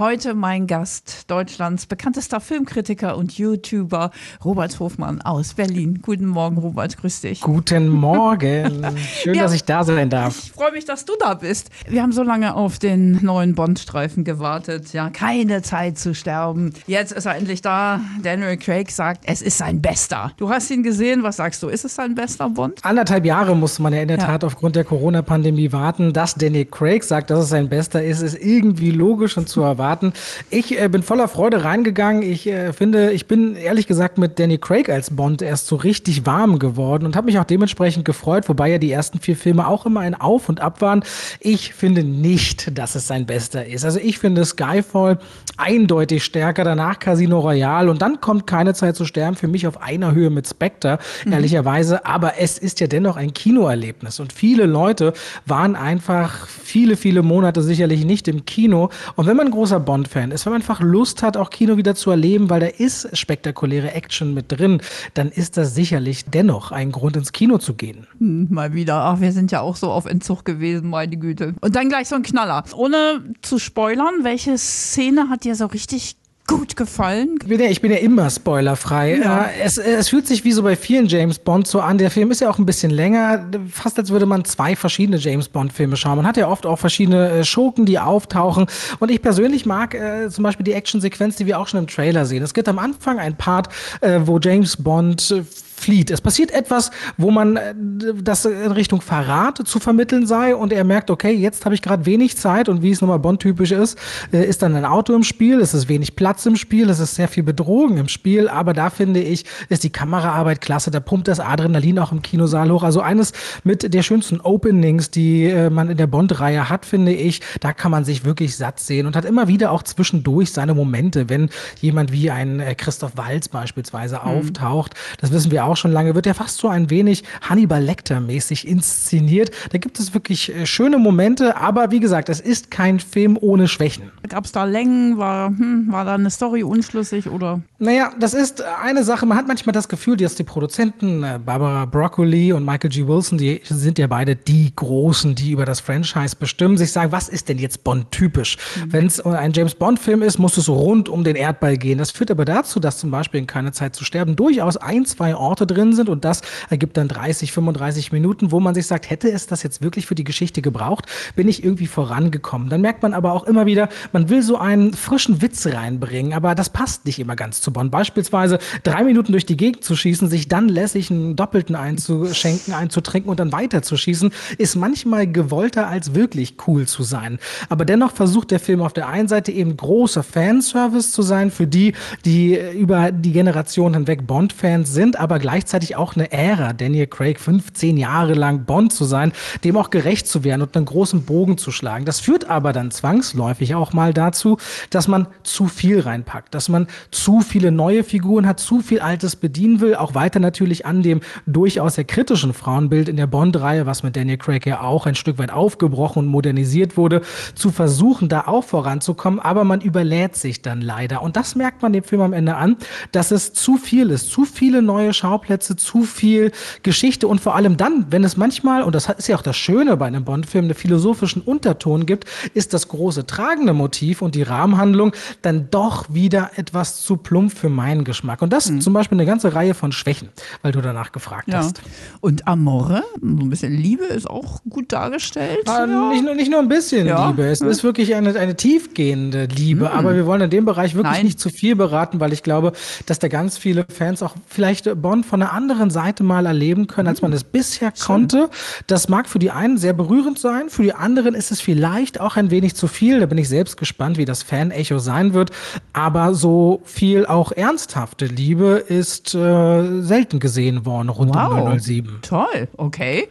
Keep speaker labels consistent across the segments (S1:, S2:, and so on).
S1: Heute mein Gast, Deutschlands bekanntester Filmkritiker und YouTuber, Robert Hofmann aus Berlin. Guten Morgen, Robert, grüß dich.
S2: Guten Morgen. Schön, ja, dass ich da sein darf.
S1: Ich freue mich, dass du da bist. Wir haben so lange auf den neuen Bond-Streifen gewartet. Ja, keine Zeit zu sterben. Jetzt ist er endlich da. Daniel Craig sagt, es ist sein bester. Du hast ihn gesehen. Was sagst du? Ist es sein bester Bond?
S2: Anderthalb Jahre musste man ja in der ja. Tat aufgrund der Corona-Pandemie warten. Dass Daniel Craig sagt, dass es sein bester ist, ist irgendwie logisch und zu erwarten erwarten. Ich äh, bin voller Freude reingegangen. Ich äh, finde, ich bin ehrlich gesagt mit Danny Craig als Bond erst so richtig warm geworden und habe mich auch dementsprechend gefreut, wobei ja die ersten vier Filme auch immer ein Auf und Ab waren. Ich finde nicht, dass es sein bester ist. Also ich finde Skyfall eindeutig stärker, danach Casino Royale und dann kommt keine Zeit zu sterben für mich auf einer Höhe mit Spectre, mhm. ehrlicherweise. Aber es ist ja dennoch ein Kinoerlebnis und viele Leute waren einfach viele, viele Monate sicherlich nicht im Kino. Und wenn man ein großer Bond-Fan ist, wenn man einfach Lust hat, auch Kino wieder zu erleben, weil da ist spektakuläre Action mit drin, dann ist das sicherlich dennoch ein Grund, ins Kino zu gehen.
S1: Hm, mal wieder. Ach, wir sind ja auch so auf Entzug gewesen, meine Güte. Und dann gleich so ein Knaller. Ohne zu spoilern, welche Szene hat dir so richtig gut gefallen.
S2: Ich bin ja, ich bin ja immer spoilerfrei. Ja. Es, es fühlt sich wie so bei vielen James Bond so an. Der Film ist ja auch ein bisschen länger, fast als würde man zwei verschiedene James Bond Filme schauen. Man hat ja oft auch verschiedene äh, Schurken, die auftauchen. Und ich persönlich mag äh, zum Beispiel die Actionsequenz, die wir auch schon im Trailer sehen. Es gibt am Anfang ein Part, äh, wo James Bond äh, flieht. Es passiert etwas, wo man äh, das in Richtung Verrat zu vermitteln sei und er merkt, okay, jetzt habe ich gerade wenig Zeit und wie es nochmal Bond-typisch ist, äh, ist dann ein Auto im Spiel, es ist wenig Platz im Spiel, es ist sehr viel Bedrohung im Spiel, aber da finde ich, ist die Kameraarbeit klasse, da pumpt das Adrenalin auch im Kinosaal hoch. Also eines mit der schönsten Openings, die äh, man in der Bond-Reihe hat, finde ich, da kann man sich wirklich satt sehen und hat immer wieder auch zwischendurch seine Momente, wenn jemand wie ein Christoph Walz beispielsweise mhm. auftaucht. Das wissen wir auch auch schon lange, wird ja fast so ein wenig Hannibal Lecter-mäßig inszeniert. Da gibt es wirklich äh, schöne Momente, aber wie gesagt, es ist kein Film ohne Schwächen.
S1: Gab es da Längen? War, hm, war da eine Story unschlüssig oder?
S2: Naja, das ist eine Sache. Man hat manchmal das Gefühl, dass die Produzenten, äh, Barbara Broccoli und Michael G. Wilson, die sind ja beide die Großen, die über das Franchise bestimmen, sich sagen, was ist denn jetzt Bond-typisch? Mhm. Wenn es ein James Bond-Film ist, muss es rund um den Erdball gehen. Das führt aber dazu, dass zum Beispiel in Keine Zeit zu sterben durchaus ein, zwei Orte Orte drin sind und das ergibt dann 30, 35 Minuten, wo man sich sagt, hätte es das jetzt wirklich für die Geschichte gebraucht, bin ich irgendwie vorangekommen. Dann merkt man aber auch immer wieder, man will so einen frischen Witz reinbringen, aber das passt nicht immer ganz zu Bonn. Beispielsweise drei Minuten durch die Gegend zu schießen, sich dann lässig einen Doppelten einzuschenken, einzutrinken und dann weiterzuschießen, ist manchmal gewollter als wirklich cool zu sein. Aber dennoch versucht der Film auf der einen Seite eben großer Fanservice zu sein für die, die über die Generation hinweg Bond-Fans sind, aber gleichzeitig gleichzeitig auch eine Ära, Daniel Craig 15 Jahre lang Bond zu sein, dem auch gerecht zu werden und einen großen Bogen zu schlagen. Das führt aber dann zwangsläufig auch mal dazu, dass man zu viel reinpackt, dass man zu viele neue Figuren hat, zu viel Altes bedienen will, auch weiter natürlich an dem durchaus sehr kritischen Frauenbild in der Bond-Reihe, was mit Daniel Craig ja auch ein Stück weit aufgebrochen und modernisiert wurde, zu versuchen, da auch voranzukommen, aber man überlädt sich dann leider. Und das merkt man dem Film am Ende an, dass es zu viel ist, zu viele neue Schauplätze Schauplätze, zu viel Geschichte und vor allem dann, wenn es manchmal, und das ist ja auch das Schöne bei einem Bond-Film, einen philosophischen Unterton gibt, ist das große tragende Motiv und die Rahmenhandlung dann doch wieder etwas zu plump für meinen Geschmack. Und das mhm. zum Beispiel eine ganze Reihe von Schwächen, weil du danach gefragt ja. hast.
S1: Und Amore, so ein bisschen Liebe ist auch gut dargestellt.
S2: Ah, ja. nicht, nur, nicht nur ein bisschen ja. Liebe, es ist wirklich eine, eine tiefgehende Liebe, mhm. aber wir wollen in dem Bereich wirklich Nein. nicht zu viel beraten, weil ich glaube, dass da ganz viele Fans auch vielleicht Bond von einer anderen Seite mal erleben können, als man es bisher Schön. konnte. Das mag für die einen sehr berührend sein, für die anderen ist es vielleicht auch ein wenig zu viel. Da bin ich selbst gespannt, wie das Fan-Echo sein wird. Aber so viel auch ernsthafte Liebe ist äh, selten gesehen worden rund wow. um 007.
S1: Toll, okay.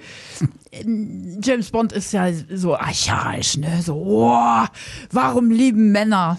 S1: James Bond ist ja so archaisch, ne? So, oh, warum lieben Männer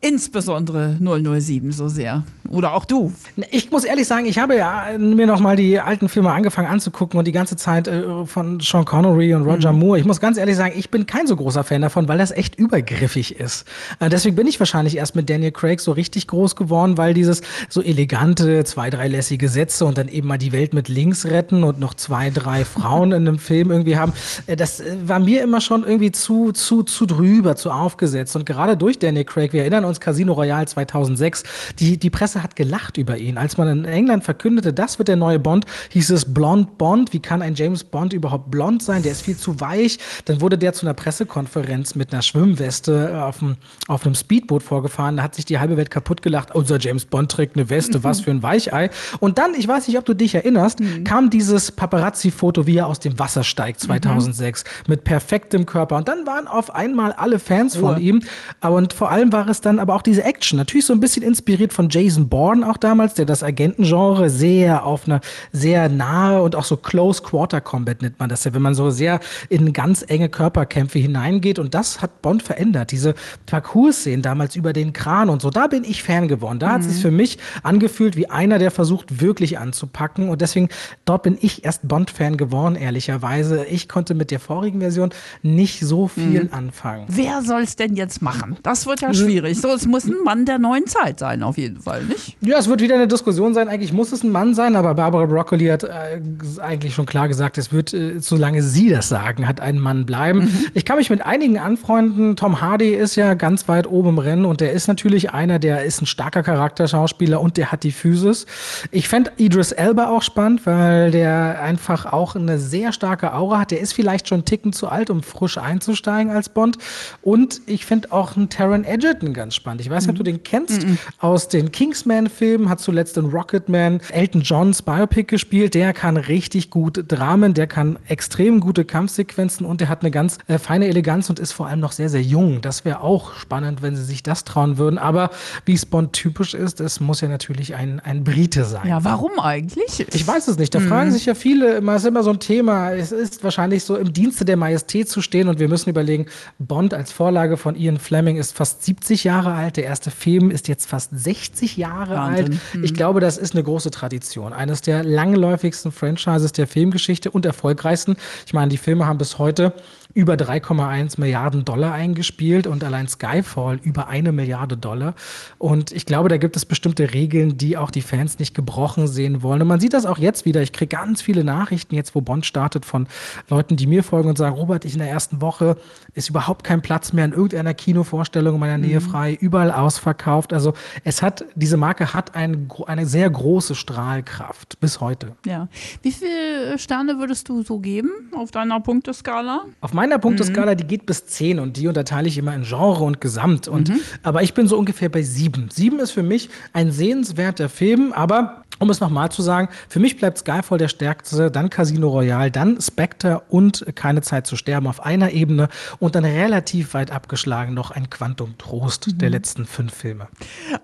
S1: Insbesondere 007 so sehr. Oder auch du.
S2: Ich muss ehrlich sagen, ich habe ja mir noch mal die alten Filme angefangen anzugucken und die ganze Zeit äh, von Sean Connery und Roger mhm. Moore. Ich muss ganz ehrlich sagen, ich bin kein so großer Fan davon, weil das echt übergriffig ist. Äh, deswegen bin ich wahrscheinlich erst mit Daniel Craig so richtig groß geworden, weil dieses so elegante, zwei, drei lässige Sätze und dann eben mal die Welt mit links retten und noch zwei, drei Frauen in einem Film irgendwie haben, äh, das äh, war mir immer schon irgendwie zu, zu, zu drüber, zu aufgesetzt. Und gerade durch Daniel Craig, wir erinnern uns Casino Royale 2006, die, die Presse hat gelacht über ihn. Als man in England verkündete, das wird der neue Bond, hieß es Blond Bond. Wie kann ein James Bond überhaupt blond sein? Der ist viel zu weich. Dann wurde der zu einer Pressekonferenz mit einer Schwimmweste äh, auf, dem, auf einem Speedboot vorgefahren. Da hat sich die halbe Welt kaputt gelacht. Unser James Bond trägt eine Weste, was für ein Weichei. Und dann, ich weiß nicht, ob du dich erinnerst, mhm. kam dieses Paparazzi-Foto, wie er aus dem Wasser steigt 2006 mhm. mit perfektem Körper. Und dann waren auf einmal alle Fans Ruhe. von ihm. Und vor allem war es dann aber auch diese Action. Natürlich so ein bisschen inspiriert von Jason Bourne auch damals, der das Agentengenre sehr auf eine sehr nahe und auch so Close Quarter Combat nennt man das ja, wenn man so sehr in ganz enge Körperkämpfe hineingeht. Und das hat Bond verändert. Diese Parcours-Szenen damals über den Kran und so, da bin ich Fan geworden. Da mhm. hat es sich für mich angefühlt wie einer, der versucht, wirklich anzupacken. Und deswegen, dort bin ich erst Bond-Fan geworden, ehrlicherweise. Ich konnte mit der vorigen Version nicht so viel mhm. anfangen.
S1: Wer soll es denn jetzt machen? Das wird ja schwierig. So, es muss ein Mann der neuen Zeit sein, auf jeden Fall, nicht?
S2: Ja, es wird wieder eine Diskussion sein. Eigentlich muss es ein Mann sein, aber Barbara Broccoli hat äh, eigentlich schon klar gesagt, es wird, äh, solange sie das sagen, hat ein Mann bleiben. Mhm. Ich kann mich mit einigen anfreunden. Tom Hardy ist ja ganz weit oben im Rennen und der ist natürlich einer, der ist ein starker Charakterschauspieler und der hat die Physis. Ich fände Idris Elba auch spannend, weil der einfach auch eine sehr starke Aura hat. Der ist vielleicht schon einen Ticken zu alt, um frisch einzusteigen als Bond. Und ich finde auch einen Taron Egerton ganz spannend. Ich weiß nicht, mhm. ob du den kennst. Mhm. Aus den Kingsman-Filmen hat zuletzt in Rocketman Elton Johns Biopic gespielt. Der kann richtig gut Dramen, der kann extrem gute Kampfsequenzen und der hat eine ganz äh, feine Eleganz und ist vor allem noch sehr, sehr jung. Das wäre auch spannend, wenn sie sich das trauen würden. Aber wie es Bond typisch ist, es muss ja natürlich ein, ein Brite sein.
S1: Ja, warum eigentlich?
S2: Ich weiß es nicht. Da mhm. fragen sich ja viele, immer ist immer so ein Thema. Es ist wahrscheinlich so im Dienste der Majestät zu stehen und wir müssen überlegen, Bond als Vorlage von Ian Fleming ist fast 70 Jahre alt. Der erste Film ist jetzt fast 60 Jahre Wahnsinn. alt. Mhm. Ich glaube, das ist eine große Tradition. Eines der langläufigsten Franchises der Filmgeschichte und erfolgreichsten. Ich meine, die Filme haben bis heute über 3,1 Milliarden Dollar eingespielt und allein Skyfall über eine Milliarde Dollar. Und ich glaube, da gibt es bestimmte Regeln, die auch die Fans nicht gebrochen sehen wollen. Und man sieht das auch jetzt wieder. Ich kriege ganz viele Nachrichten jetzt, wo Bond startet, von Leuten, die mir folgen und sagen, Robert, ich in der ersten Woche ist überhaupt kein Platz mehr in irgendeiner Kinovorstellung in meiner Nähe mhm. frei, überall ausverkauft. Also es hat, diese Marke hat ein, eine sehr große Strahlkraft bis heute.
S1: Ja. Wie viele Sterne würdest du so geben auf deiner Punkteskala?
S2: Auf meiner Punkteskala, mhm. die geht bis 10 und die unterteile ich immer in Genre und Gesamt. Und, mhm. Aber ich bin so ungefähr bei 7. 7 ist für mich ein sehenswerter Film, aber um es nochmal zu sagen, für mich bleibt Skyfall der stärkste, dann Casino Royale, dann Spectre und Keine Zeit zu sterben auf einer Ebene und dann relativ weit abgeschlagen noch ein Quantum Trost mhm. der letzten fünf Filme.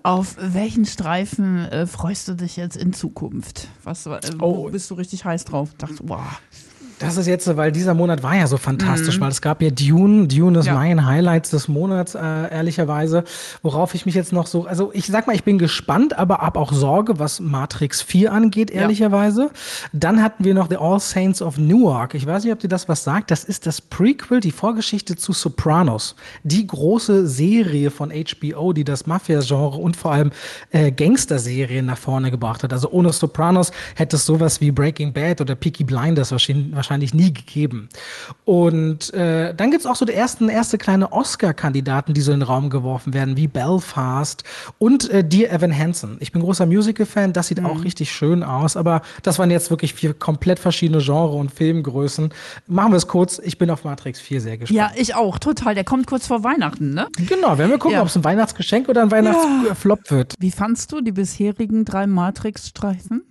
S1: Auf welchen Streifen äh, freust du dich jetzt in Zukunft? Was, äh, oh. bist du richtig heiß drauf? Dachte, wow.
S2: Das ist jetzt, weil dieser Monat war ja so fantastisch, mhm. weil es gab ja Dune. Dune ist ja. mein Highlights des Monats, äh, ehrlicherweise. Worauf ich mich jetzt noch so, also ich sag mal, ich bin gespannt, aber habe auch Sorge, was Matrix 4 angeht, ehrlicherweise. Ja. Dann hatten wir noch The All Saints of Newark. Ich weiß nicht, ob dir das was sagt. Das ist das Prequel, die Vorgeschichte zu Sopranos. Die große Serie von HBO, die das Mafia-Genre und vor allem äh, Gangster-Serien nach vorne gebracht hat. Also ohne Sopranos hätte es sowas wie Breaking Bad oder Peaky Blinders wahrscheinlich wahrscheinlich nie gegeben. Und äh, dann gibt es auch so die ersten, erste kleine Oscar-Kandidaten, die so in den Raum geworfen werden, wie Belfast und äh, Dear Evan Hansen. Ich bin großer Musical-Fan, das sieht mhm. auch richtig schön aus, aber das waren jetzt wirklich vier komplett verschiedene Genre und Filmgrößen. Machen wir es kurz, ich bin auf Matrix 4 sehr gespannt.
S1: Ja, ich auch, total. Der kommt kurz vor Weihnachten, ne?
S2: Genau, werden wir gucken, ja. ob es ein Weihnachtsgeschenk oder ein Weihnachtsflop ja. wird.
S1: Wie fandst du die bisherigen drei Matrix-Streifen?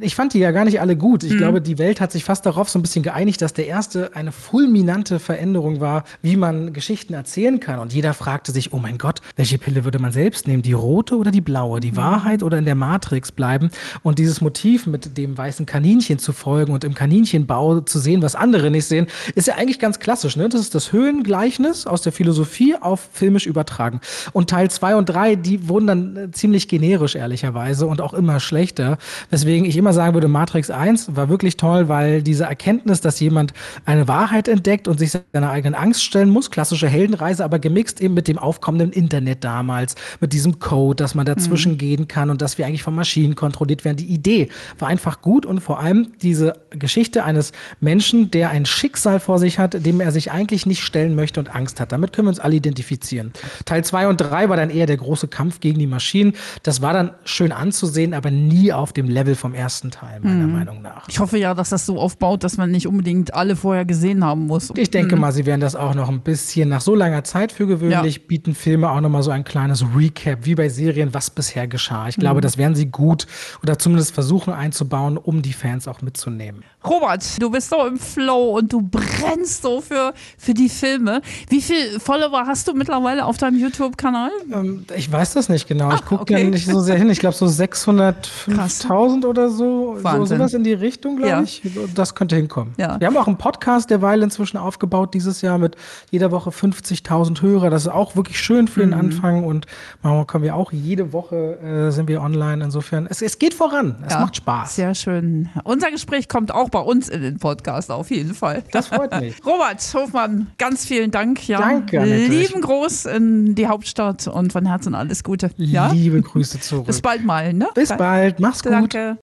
S2: Ich fand die ja gar nicht alle gut. Ich mhm. glaube, die Welt hat sich fast darauf darauf so ein bisschen geeinigt, dass der erste eine fulminante Veränderung war, wie man Geschichten erzählen kann. Und jeder fragte sich, oh mein Gott, welche Pille würde man selbst nehmen? Die rote oder die blaue? Die Wahrheit oder in der Matrix bleiben? Und dieses Motiv mit dem weißen Kaninchen zu folgen und im Kaninchenbau zu sehen, was andere nicht sehen, ist ja eigentlich ganz klassisch. Ne? Das ist das Höhengleichnis aus der Philosophie auf filmisch übertragen. Und Teil zwei und drei, die wurden dann äh, ziemlich generisch, ehrlicherweise, und auch immer schlechter. Weswegen ich immer sagen würde, Matrix 1 war wirklich toll, weil diese Erkenntnis, dass jemand eine Wahrheit entdeckt und sich seiner eigenen Angst stellen muss, klassische Heldenreise, aber gemixt eben mit dem aufkommenden Internet damals, mit diesem Code, dass man dazwischen mhm. gehen kann und dass wir eigentlich von Maschinen kontrolliert werden. Die Idee war einfach gut und vor allem diese Geschichte eines Menschen, der ein Schicksal vor sich hat, dem er sich eigentlich nicht stellen möchte und Angst hat. Damit können wir uns alle identifizieren. Teil 2 und 3 war dann eher der große Kampf gegen die Maschinen. Das war dann schön anzusehen, aber nie auf dem Level vom ersten Teil, meiner mhm. Meinung nach.
S1: Ich hoffe ja, dass das so aufbaut, dass man nicht unbedingt alle vorher gesehen haben muss.
S2: Ich denke mhm. mal, sie werden das auch noch ein bisschen nach so langer Zeit für gewöhnlich ja. bieten Filme auch noch mal so ein kleines Recap, wie bei Serien, was bisher geschah. Ich glaube, mhm. das werden sie gut oder zumindest versuchen einzubauen, um die Fans auch mitzunehmen.
S1: Robert, du bist so im Flow und du brennst so für, für die Filme. Wie viele Follower hast du mittlerweile auf deinem YouTube-Kanal?
S2: Ähm, ich weiß das nicht genau. ich gucke okay. nicht so sehr hin. Ich glaube so 605.000 oder so. Wahnsinn. So sowas in die Richtung, glaube ja. ich. Das könnte hinkommen. Ja. Wir haben auch einen Podcast derweil inzwischen aufgebaut dieses Jahr mit jeder Woche 50.000 Hörer. Das ist auch wirklich schön für den mhm. Anfang und manchmal kommen wir auch jede Woche äh, sind wir online. Insofern, es, es geht voran. Es ja. macht Spaß.
S1: Sehr schön. Unser Gespräch kommt auch bei uns in den Podcast auf jeden Fall.
S2: Das freut mich.
S1: Robert Hofmann, ganz vielen Dank. Ja.
S2: Danke.
S1: Lieben Gruß in die Hauptstadt und von Herzen alles Gute. Ja?
S2: Liebe Grüße zurück.
S1: Bis bald mal. Ne?
S2: Bis bald. Mach's gut.
S1: Danke.